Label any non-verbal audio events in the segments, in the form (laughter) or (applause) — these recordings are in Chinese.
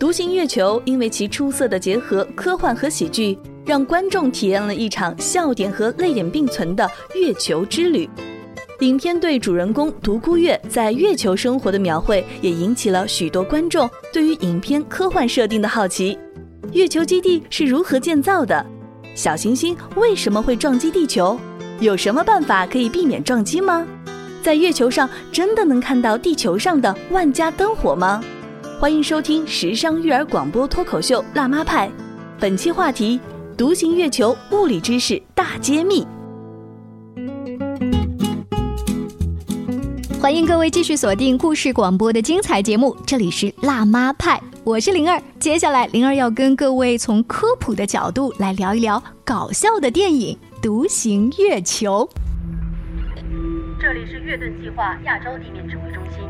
独行月球因为其出色的结合科幻和喜剧，让观众体验了一场笑点和泪点并存的月球之旅。影片对主人公独孤月在月球生活的描绘，也引起了许多观众对于影片科幻设定的好奇。月球基地是如何建造的？小行星为什么会撞击地球？有什么办法可以避免撞击吗？在月球上真的能看到地球上的万家灯火吗？欢迎收听时尚育儿广播脱口秀《辣妈派》，本期话题：独行月球物理知识大揭秘。欢迎各位继续锁定故事广播的精彩节目，这里是辣妈派，我是灵儿。接下来，灵儿要跟各位从科普的角度来聊一聊搞笑的电影《独行月球》。这里是月盾计划亚洲地面指挥中心，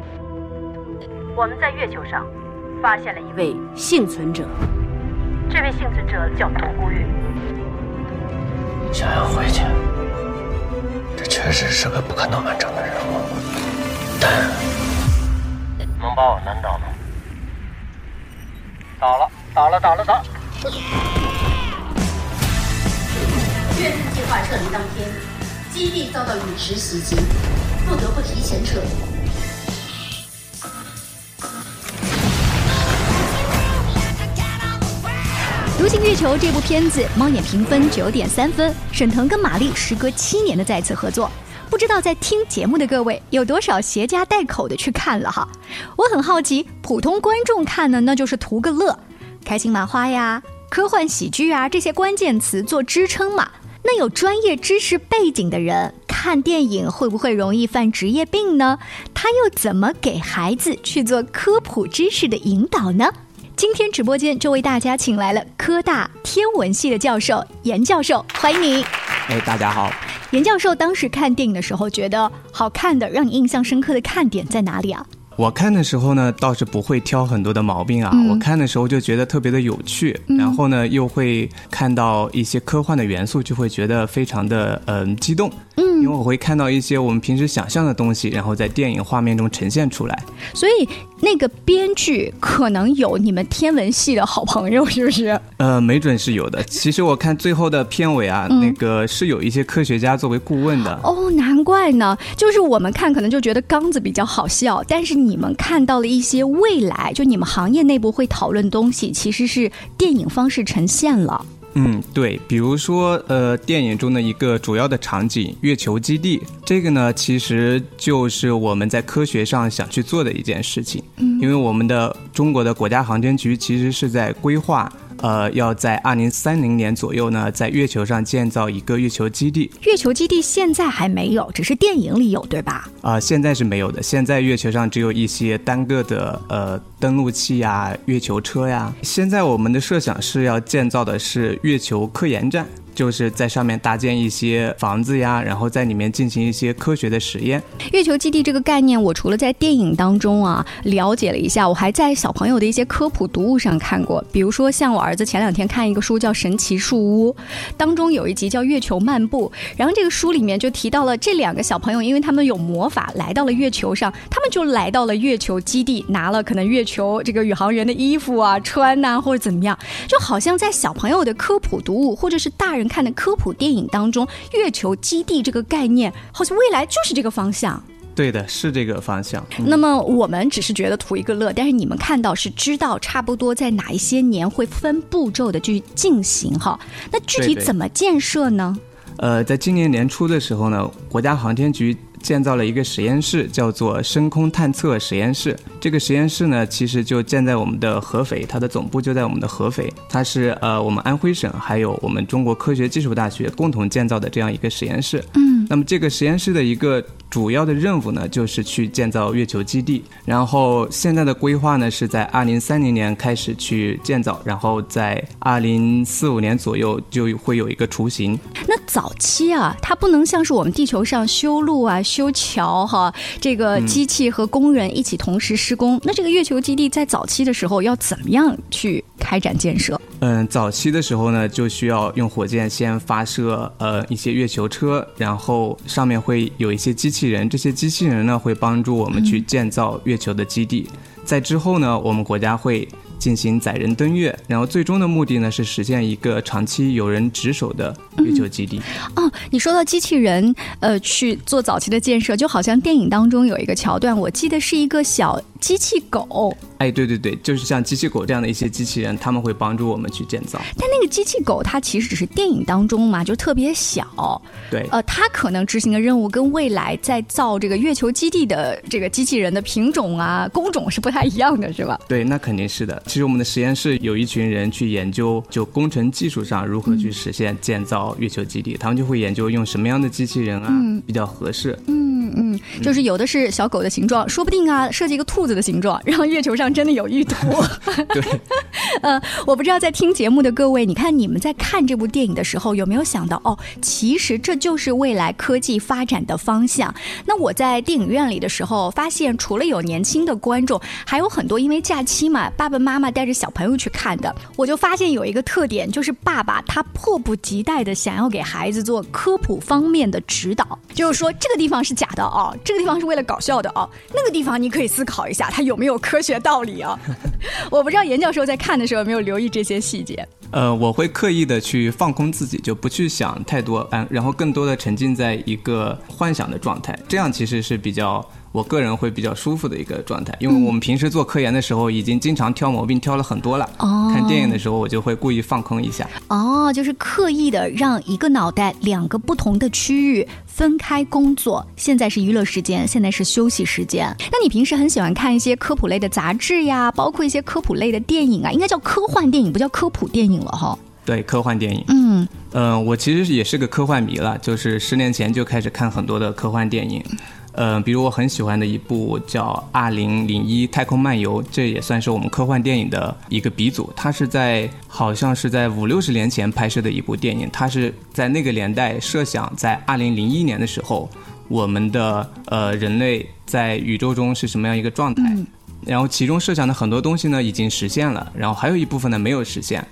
我们在月球上。发现了一位幸存者，这位幸存者叫独孤玉。想要回去，这确实是个不可能完成的任务，但能把我难倒吗？倒了，倒了，倒了，倒！月盾计划撤离当天，基地遭到陨石袭击，不得不提前撤离。《独行月球》这部片子，猫眼评分九点三分。沈腾跟马丽时隔七年的再次合作，不知道在听节目的各位有多少携家带口的去看了哈？我很好奇，普通观众看呢，那就是图个乐，开心麻花呀、科幻喜剧啊这些关键词做支撑嘛。那有专业知识背景的人看电影会不会容易犯职业病呢？他又怎么给孩子去做科普知识的引导呢？今天直播间就为大家请来了科大天文系的教授严教授，欢迎你。哎，大家好。严教授当时看电影的时候，觉得好看的、让你印象深刻的看点在哪里啊？我看的时候呢，倒是不会挑很多的毛病啊。我看的时候就觉得特别的有趣，然后呢，又会看到一些科幻的元素，就会觉得非常的嗯激动。因为我会看到一些我们平时想象的东西，然后在电影画面中呈现出来。所以那个编剧可能有你们天文系的好朋友，是不是？呃，没准是有的。其实我看最后的片尾啊，那个是有一些科学家作为顾问的。哦，难怪呢。就是我们看可能就觉得刚子比较好笑，但是你们看到了一些未来，就你们行业内部会讨论东西，其实是电影方式呈现了。嗯，对，比如说，呃，电影中的一个主要的场景——月球基地，这个呢，其实就是我们在科学上想去做的一件事情。嗯，因为我们的中国的国家航天局其实是在规划。呃，要在二零三零年左右呢，在月球上建造一个月球基地。月球基地现在还没有，只是电影里有，对吧？啊，现在是没有的。现在月球上只有一些单个的呃登陆器呀、月球车呀。现在我们的设想是要建造的是月球科研站。就是在上面搭建一些房子呀，然后在里面进行一些科学的实验。月球基地这个概念，我除了在电影当中啊了解了一下，我还在小朋友的一些科普读物上看过。比如说，像我儿子前两天看一个书叫《神奇树屋》，当中有一集叫《月球漫步》，然后这个书里面就提到了这两个小朋友，因为他们有魔法，来到了月球上，他们就来到了月球基地，拿了可能月球这个宇航员的衣服啊穿呐，或者怎么样，就好像在小朋友的科普读物或者是大人。看的科普电影当中，月球基地这个概念，好像未来就是这个方向。对的，是这个方向。那么我们只是觉得图一个乐，但是你们看到是知道差不多在哪一些年会分步骤的去进行哈。那具体怎么建设呢？呃，在今年年初的时候呢，国家航天局。建造了一个实验室，叫做深空探测实验室。这个实验室呢，其实就建在我们的合肥，它的总部就在我们的合肥。它是呃，我们安徽省还有我们中国科学技术大学共同建造的这样一个实验室。嗯，那么这个实验室的一个。主要的任务呢，就是去建造月球基地。然后现在的规划呢，是在二零三零年开始去建造，然后在二零四五年左右就会有一个雏形。那早期啊，它不能像是我们地球上修路啊、修桥哈，这个机器和工人一起同时施工。那这个月球基地在早期的时候要怎么样去开展建设？嗯，早期的时候呢，就需要用火箭先发射呃一些月球车，然后上面会有一些机器。人，这些机器人呢会帮助我们去建造月球的基地。在之后呢，我们国家会进行载人登月，然后最终的目的呢是实现一个长期有人值守的月球基地。哦，你说到机器人，呃，去做早期的建设，就好像电影当中有一个桥段，我记得是一个小机器狗。哎，对对对，就是像机器狗这样的一些机器人，他们会帮助我们去建造。但那个机器狗它其实只是电影当中嘛，就特别小。对，呃，它可能执行的任务跟未来在造这个月球基地的这个机器人的品种啊、工种是不太一样的，是吧？对，那肯定是的。其实我们的实验室有一群人去研究，就工程技术上如何去实现建造月球基地，他们就会研究用什么样的机器人啊比较合适。嗯嗯，就是有的是小狗的形状，说不定啊设计一个兔子的形状，让月球上真的有玉兔。(laughs) 对，(laughs) 呃，我不知道在听节目的各位，你看你们在看这部电影的时候有没有想到哦，其实这就是未来科技发展的方向。那我在电影院里的时候发现，除了有年轻的观众，还有很多因为假期嘛，爸爸妈妈带着小朋友去看的。我就发现有一个特点，就是爸爸他迫不及待的想要给孩子做科普方面的指导，就是说这个地方是假的哦，这个地方是为了搞笑的哦，那个地方你可以思考一下，它有没有科学道理啊？(laughs) 我不知道严教授在看的时候有没有留意这些细节。呃，我会刻意的去放空自己，就不去想太多，嗯，然后更多的沉浸在一个幻想的状态，这样其实是比较。我个人会比较舒服的一个状态，因为我们平时做科研的时候，已经经常挑毛病挑了很多了。哦，看电影的时候，我就会故意放空一下。哦，就是刻意的让一个脑袋两个不同的区域分开工作。现在是娱乐时间，现在是休息时间。那你平时很喜欢看一些科普类的杂志呀，包括一些科普类的电影啊，应该叫科幻电影，不叫科普电影了哈。对，科幻电影。嗯，呃，我其实也是个科幻迷了，就是十年前就开始看很多的科幻电影。嗯，比如我很喜欢的一部叫《二零零一太空漫游》，这也算是我们科幻电影的一个鼻祖。它是在好像是在五六十年前拍摄的一部电影，它是在那个年代设想在二零零一年的时候，我们的呃人类在宇宙中是什么样一个状态。然后其中设想的很多东西呢已经实现了，然后还有一部分呢没有实现。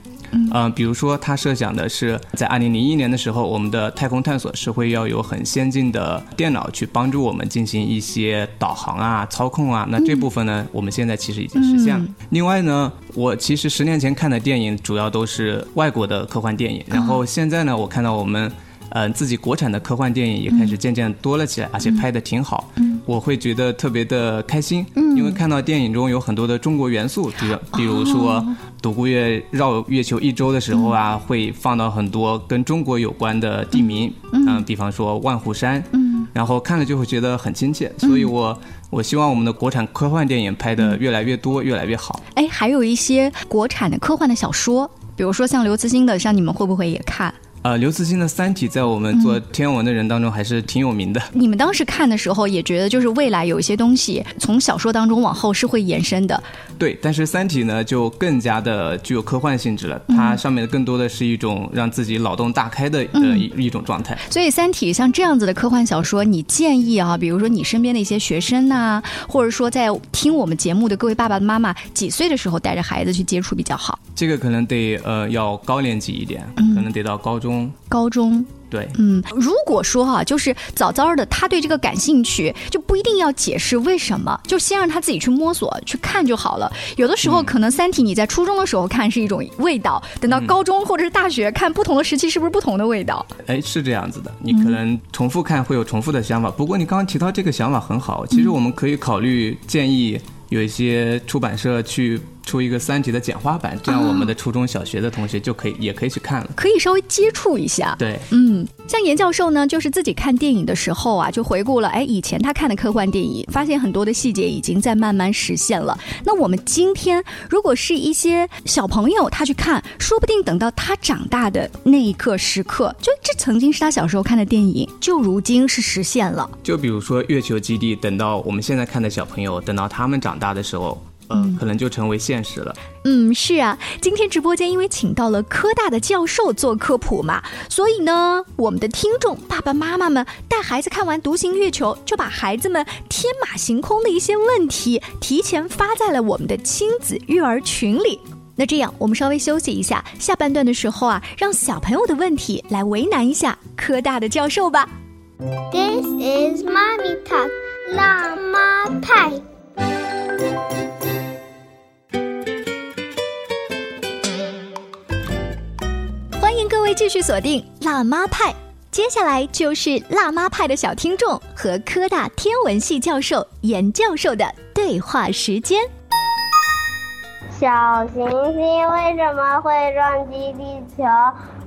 嗯，比如说他设想的是在二零零一年的时候，我们的太空探索是会要有很先进的电脑去帮助我们进行一些导航啊、操控啊。那这部分呢，我们现在其实已经实现了。另外呢，我其实十年前看的电影主要都是外国的科幻电影，然后现在呢，我看到我们。嗯，自己国产的科幻电影也开始渐渐多了起来，而且拍的挺好。嗯，我会觉得特别的开心，嗯，因为看到电影中有很多的中国元素，比比如说独孤月绕月球一周的时候啊，会放到很多跟中国有关的地名，嗯，比方说万户山，嗯，然后看了就会觉得很亲切，所以我我希望我们的国产科幻电影拍的越来越多，越来越好。哎，还有一些国产的科幻的小说，比如说像刘慈欣的，像你们会不会也看？呃，刘慈欣的《三体》在我们做天文的人当中还是挺有名的。你们当时看的时候也觉得，就是未来有一些东西从小说当中往后是会延伸的。对，但是《三体》呢就更加的具有科幻性质了，它上面的更多的是一种让自己脑洞大开的呃一一种状态。所以，《三体》像这样子的科幻小说，你建议啊，比如说你身边的一些学生呐，或者说在听我们节目的各位爸爸妈妈，几岁的时候带着孩子去接触比较好？这个可能得呃要高年级一点，可能得到高中。高中。对，嗯，如果说哈，就是早早的他对这个感兴趣，就不一定要解释为什么，就先让他自己去摸索、去看就好了。有的时候可能《三体》你在初中的时候看是一种味道，等到高中或者是大学看，不同的时期是不是不同的味道？哎，是这样子的，你可能重复看会有重复的想法。不过你刚刚提到这个想法很好，其实我们可以考虑建议有一些出版社去。出一个《三体》的简化版，这样我们的初中小学的同学就可以也可以去看了，可以稍微接触一下。对，嗯，像严教授呢，就是自己看电影的时候啊，就回顾了，哎，以前他看的科幻电影，发现很多的细节已经在慢慢实现了。那我们今天如果是一些小朋友他去看，说不定等到他长大的那一刻时刻，就这曾经是他小时候看的电影，就如今是实现了。就比如说月球基地，等到我们现在看的小朋友，等到他们长大的时候。嗯，可能就成为现实了。嗯，是啊，今天直播间因为请到了科大的教授做科普嘛，所以呢，我们的听众爸爸妈妈们带孩子看完《独行月球》，就把孩子们天马行空的一些问题提前发在了我们的亲子育儿群里。那这样，我们稍微休息一下，下半段的时候啊，让小朋友的问题来为难一下科大的教授吧。This is mommy talk，辣妈派。位继续锁定辣妈派，接下来就是辣妈派的小听众和科大天文系教授严教授的对话时间。小行星为什么会撞击地球？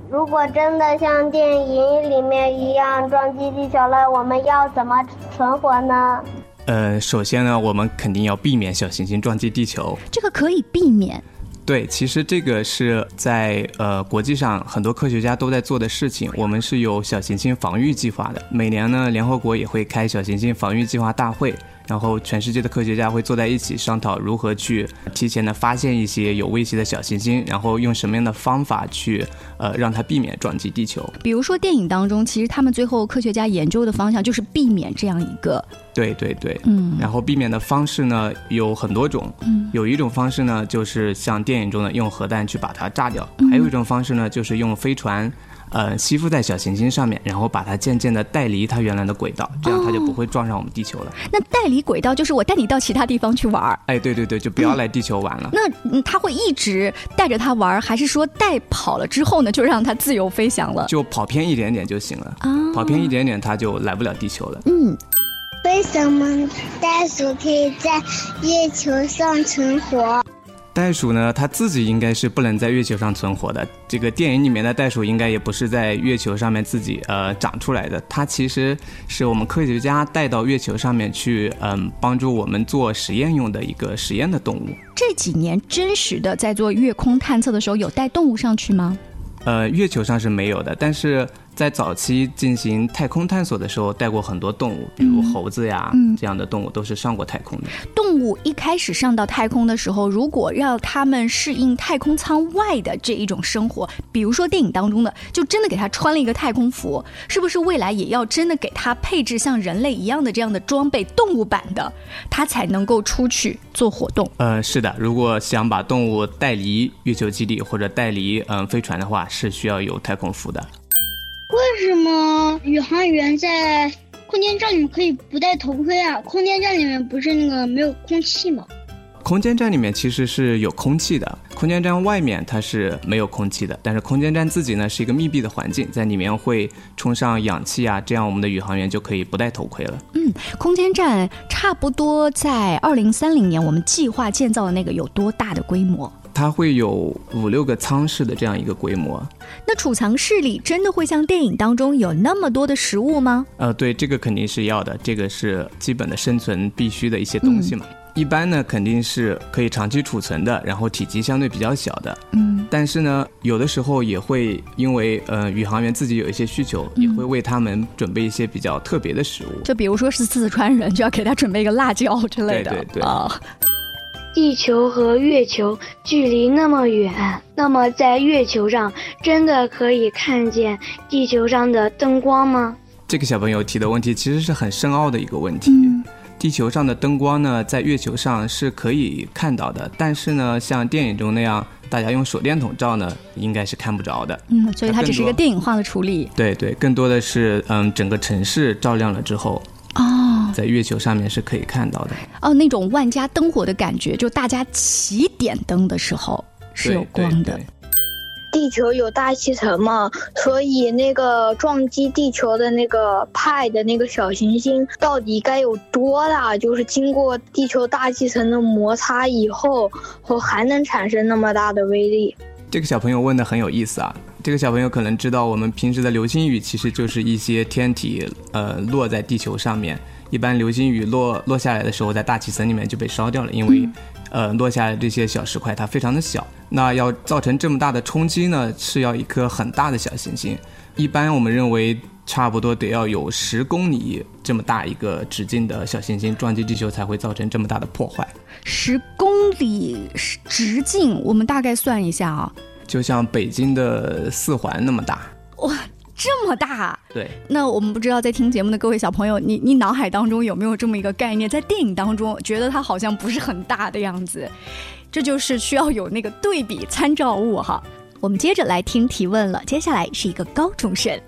如果真的像电影里面一样撞击地球了，我们要怎么存活呢？呃，首先呢，我们肯定要避免小行星撞击地球。这个可以避免。对，其实这个是在呃国际上很多科学家都在做的事情。我们是有小行星防御计划的，每年呢，联合国也会开小行星防御计划大会。然后，全世界的科学家会坐在一起商讨如何去提前的发现一些有威胁的小行星，然后用什么样的方法去呃让它避免撞击地球。比如说电影当中，其实他们最后科学家研究的方向就是避免这样一个。对对对，嗯。然后避免的方式呢有很多种，嗯，有一种方式呢就是像电影中的用核弹去把它炸掉，还有一种方式呢就是用飞船。呃，吸附在小行星上面，然后把它渐渐的带离它原来的轨道，这样它就不会撞上我们地球了。那带离轨道就是我带你到其他地方去玩儿。哎，对对对，就不要来地球玩了。那它会一直带着它玩，还是说带跑了之后呢，就让它自由飞翔了？就跑偏一点点就行了。啊，跑偏一点点，它就来不了地球了。嗯，为什么袋鼠可以在月球上存活？袋鼠呢，它自己应该是不能在月球上存活的。这个电影里面的袋鼠应该也不是在月球上面自己呃长出来的，它其实是我们科学家带到月球上面去，嗯，帮助我们做实验用的一个实验的动物。这几年真实的在做月空探测的时候，有带动物上去吗？呃，月球上是没有的，但是在早期进行太空探索的时候，带过很多动物，比如猴子呀这样的动物都是上过太空的。动物一开始上到太空的时候，如果让它们适应太空舱外的这一种生活，比如说电影当中的，就真的给它穿了一个太空服，是不是未来也要真的给它配置像人类一样的这样的装备，动物版的，它才能够出去做活动？呃，是的，如果想把动物带离月球基地或者带离嗯飞船的话，是需要有太空服的。为什么宇航员在空间站里面可以不戴头盔啊？空间站里面不是那个没有空气吗？空间站里面其实是有空气的，空间站外面它是没有空气的，但是空间站自己呢是一个密闭的环境，在里面会充上氧气啊，这样我们的宇航员就可以不戴头盔了。嗯，空间站差不多在二零三零年我们计划建造的那个有多大的规模？它会有五六个舱室的这样一个规模。那储藏室里真的会像电影当中有那么多的食物吗？呃，对，这个肯定是要的，这个是基本的生存必须的一些东西嘛。一般呢，肯定是可以长期储存的，然后体积相对比较小的。嗯，但是呢，有的时候也会因为呃宇航员自己有一些需求，也会为他们准备一些比较特别的食物。就比如说是四川人，就要给他准备一个辣椒之类的。对对对啊。地球和月球距离那么远，那么在月球上真的可以看见地球上的灯光吗？这个小朋友提的问题其实是很深奥的一个问题。地球上的灯光呢，在月球上是可以看到的，但是呢，像电影中那样，大家用手电筒照呢，应该是看不着的。嗯，所以它只是一个电影化的处理。对对，更多的是嗯，整个城市照亮了之后。哦，在月球上面是可以看到的哦，那种万家灯火的感觉，就大家齐点灯的时候是有光的。地球有大气层嘛，所以那个撞击地球的那个派的那个小行星到底该有多大？就是经过地球大气层的摩擦以后，后还能产生那么大的威力？这个小朋友问的很有意思啊。这个小朋友可能知道，我们平时的流星雨其实就是一些天体，呃，落在地球上面。一般流星雨落落下来的时候，在大气层里面就被烧掉了，因为，呃，落下来这些小石块它非常的小。那要造成这么大的冲击呢，是要一颗很大的小行星。一般我们认为，差不多得要有十公里这么大一个直径的小行星撞击地球，才会造成这么大的破坏。十公里直径，我们大概算一下啊。就像北京的四环那么大哇，这么大！对，那我们不知道在听节目的各位小朋友，你你脑海当中有没有这么一个概念？在电影当中，觉得它好像不是很大的样子，这就是需要有那个对比参照物哈。我们接着来听提问了，接下来是一个高中生。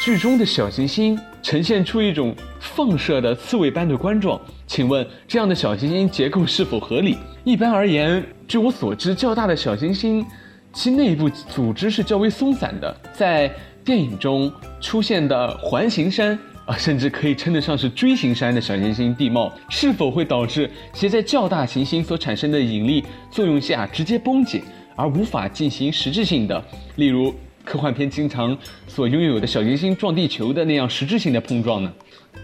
剧中的小行星呈现出一种放射的刺猬般的冠状，请问这样的小行星结构是否合理？一般而言，据我所知，较大的小行星其内部组织是较为松散的。在电影中出现的环形山啊，甚至可以称得上是锥形山的小行星地貌，是否会导致其在较大行星所产生的引力作用下直接崩解，而无法进行实质性的，例如科幻片经常所拥有的小行星撞地球的那样实质性的碰撞呢？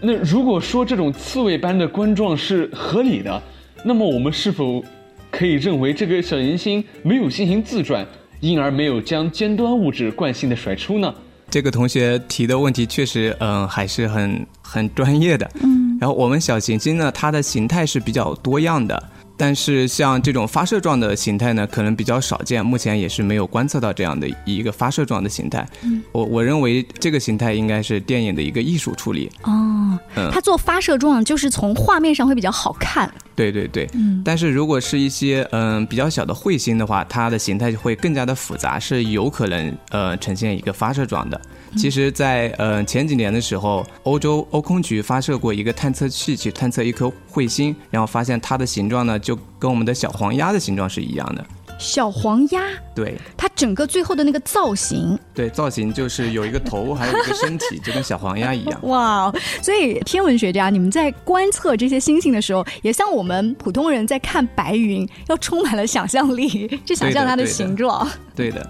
那如果说这种刺猬般的冠状是合理的，那么我们是否可以认为这个小行星没有进行自转，因而没有将尖端物质惯性的甩出呢？这个同学提的问题确实，嗯，还是很很专业的。嗯，然后我们小行星呢，它的形态是比较多样的。但是像这种发射状的形态呢，可能比较少见，目前也是没有观测到这样的一个发射状的形态。嗯，我我认为这个形态应该是电影的一个艺术处理。哦，嗯，它做发射状就是从画面上会比较好看。对对对，嗯。但是如果是一些嗯比较小的彗星的话，它的形态会更加的复杂，是有可能呃呈现一个发射状的。其实，在呃前几年的时候，欧洲欧空局发射过一个探测器去探测一颗彗星，然后发现它的形状呢，就跟我们的小黄鸭的形状是一样的。小黄鸭，对，它整个最后的那个造型，对，造型就是有一个头，还有一个身体，就跟小黄鸭一样。(laughs) 哇，所以天文学家，你们在观测这些星星的时候，也像我们普通人在看白云，要充满了想象力，去想象它的形状。对的。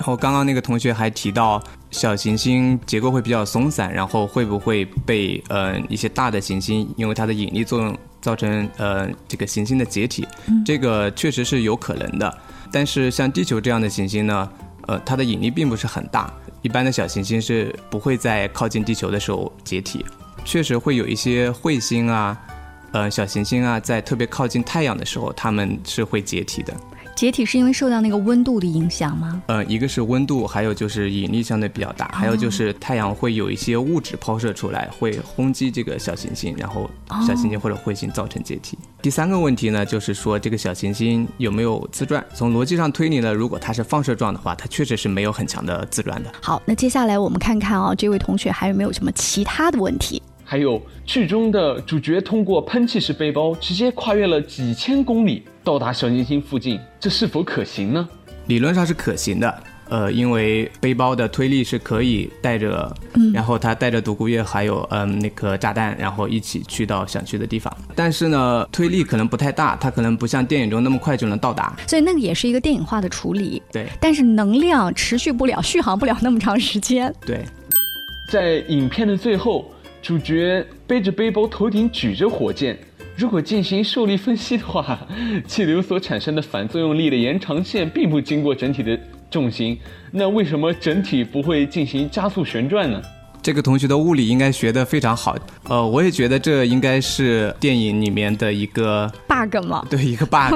然后刚刚那个同学还提到，小行星结构会比较松散，然后会不会被呃一些大的行星因为它的引力作用造成呃这个行星的解体？这个确实是有可能的。但是像地球这样的行星呢，呃，它的引力并不是很大，一般的小行星是不会在靠近地球的时候解体。确实会有一些彗星啊，呃小行星啊，在特别靠近太阳的时候，它们是会解体的。解体是因为受到那个温度的影响吗？呃，一个是温度，还有就是引力相对比较大，还有就是太阳会有一些物质抛射出来，会轰击这个小行星，然后小行星或者彗星造成解体。第三个问题呢，就是说这个小行星有没有自转？从逻辑上推理呢，如果它是放射状的话，它确实是没有很强的自转的。好，那接下来我们看看啊，这位同学还有没有什么其他的问题？还有剧中的主角通过喷气式背包直接跨越了几千公里到达小行星附近，这是否可行呢？理论上是可行的，呃，因为背包的推力是可以带着，然后他带着独孤月还有嗯那颗炸弹，然后一起去到想去的地方。但是呢，推力可能不太大，它可能不像电影中那么快就能到达。所以那个也是一个电影化的处理。对，但是能量持续不了，续航不了那么长时间。对，在影片的最后。主角背着背包，头顶举着火箭。如果进行受力分析的话，(laughs) 气流所产生的反作用力的延长线并不经过整体的重心，那为什么整体不会进行加速旋转呢？这个同学的物理应该学的非常好，呃，我也觉得这应该是电影里面的一个 bug 嘛，(laughs) 对，一个 bug。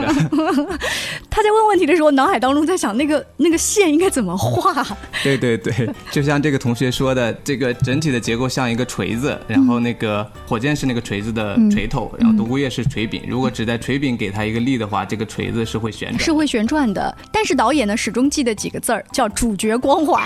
(laughs) 他在问问题的时候，脑海当中在想那个那个线应该怎么画。(laughs) 对对对，就像这个同学说的，这个整体的结构像一个锤子，然后那个火箭是那个锤子的锤头，然后独孤月是锤柄。如果只在锤柄给他一个力的话，这个锤子是会旋转，是会旋转的。但是导演呢，始终记得几个字儿，叫主角光环。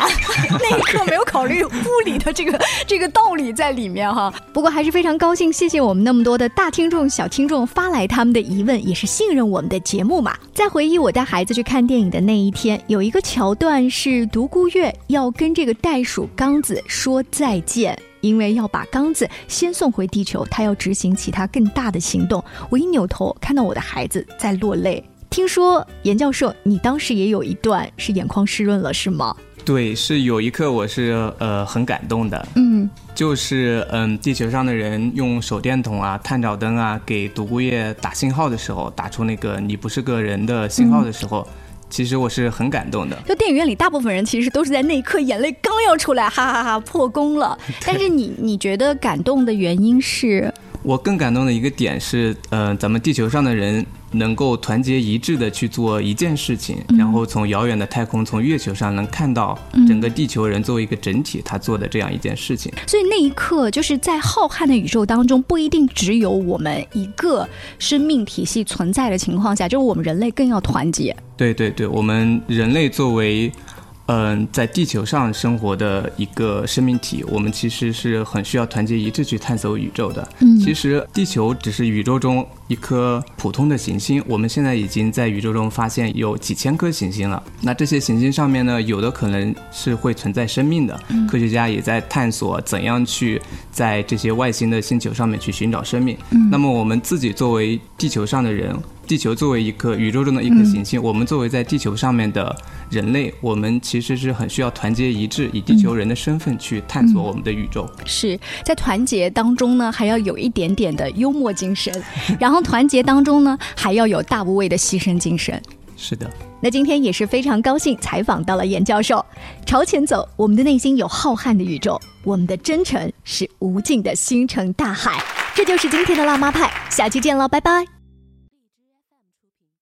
那一刻没有考虑物理的这个 (laughs) 这个道理在里面哈。不过还是非常高兴，谢谢我们那么多的大听众、小听众发来他们的疑问，也是信任我们的节目嘛。在回忆。我带孩子去看电影的那一天，有一个桥段是独孤月要跟这个袋鼠刚子说再见，因为要把刚子先送回地球，他要执行其他更大的行动。我一扭头，看到我的孩子在落泪。听说严教授，你当时也有一段是眼眶湿润了，是吗？对，是有一刻我是呃很感动的。嗯。就是嗯，地球上的人用手电筒啊、探照灯啊，给独孤夜打信号的时候，打出那个“你不是个人”的信号的时候，其实我是很感动的。就电影院里，大部分人其实都是在那一刻眼泪刚要出来，哈哈哈，破功了。(laughs) 但是你你觉得感动的原因是？我更感动的一个点是，呃，咱们地球上的人能够团结一致的去做一件事情，然后从遥远的太空，从月球上能看到整个地球人作为一个整体，他做的这样一件事情。所以那一刻，就是在浩瀚的宇宙当中，不一定只有我们一个生命体系存在的情况下，就是我们人类更要团结。对对对，我们人类作为。嗯，在地球上生活的一个生命体，我们其实是很需要团结一致去探索宇宙的。嗯其实地球只是宇宙中一颗普通的行星，我们现在已经在宇宙中发现有几千颗行星了。那这些行星上面呢，有的可能是会存在生命的，嗯科学家也在探索怎样去在这些外星的星球上面去寻找生命。嗯那么我们自己作为地球上的人，地球作为一颗宇宙中的一颗嗯行星，我们作为在地球上面的人类，我们其实是很需要团结一致，以地球人的身份去探索我们的宇宙。是在团结当中呢，还要有一点点的幽默精神，(laughs) 然后团结当中呢，还要有大无畏的牺牲精神。是的。那今天也是非常高兴采访到了严教授。朝前走，我们的内心有浩瀚的宇宙，我们的真诚是无尽的星辰大海。这就是今天的辣妈派，下期见了，拜拜。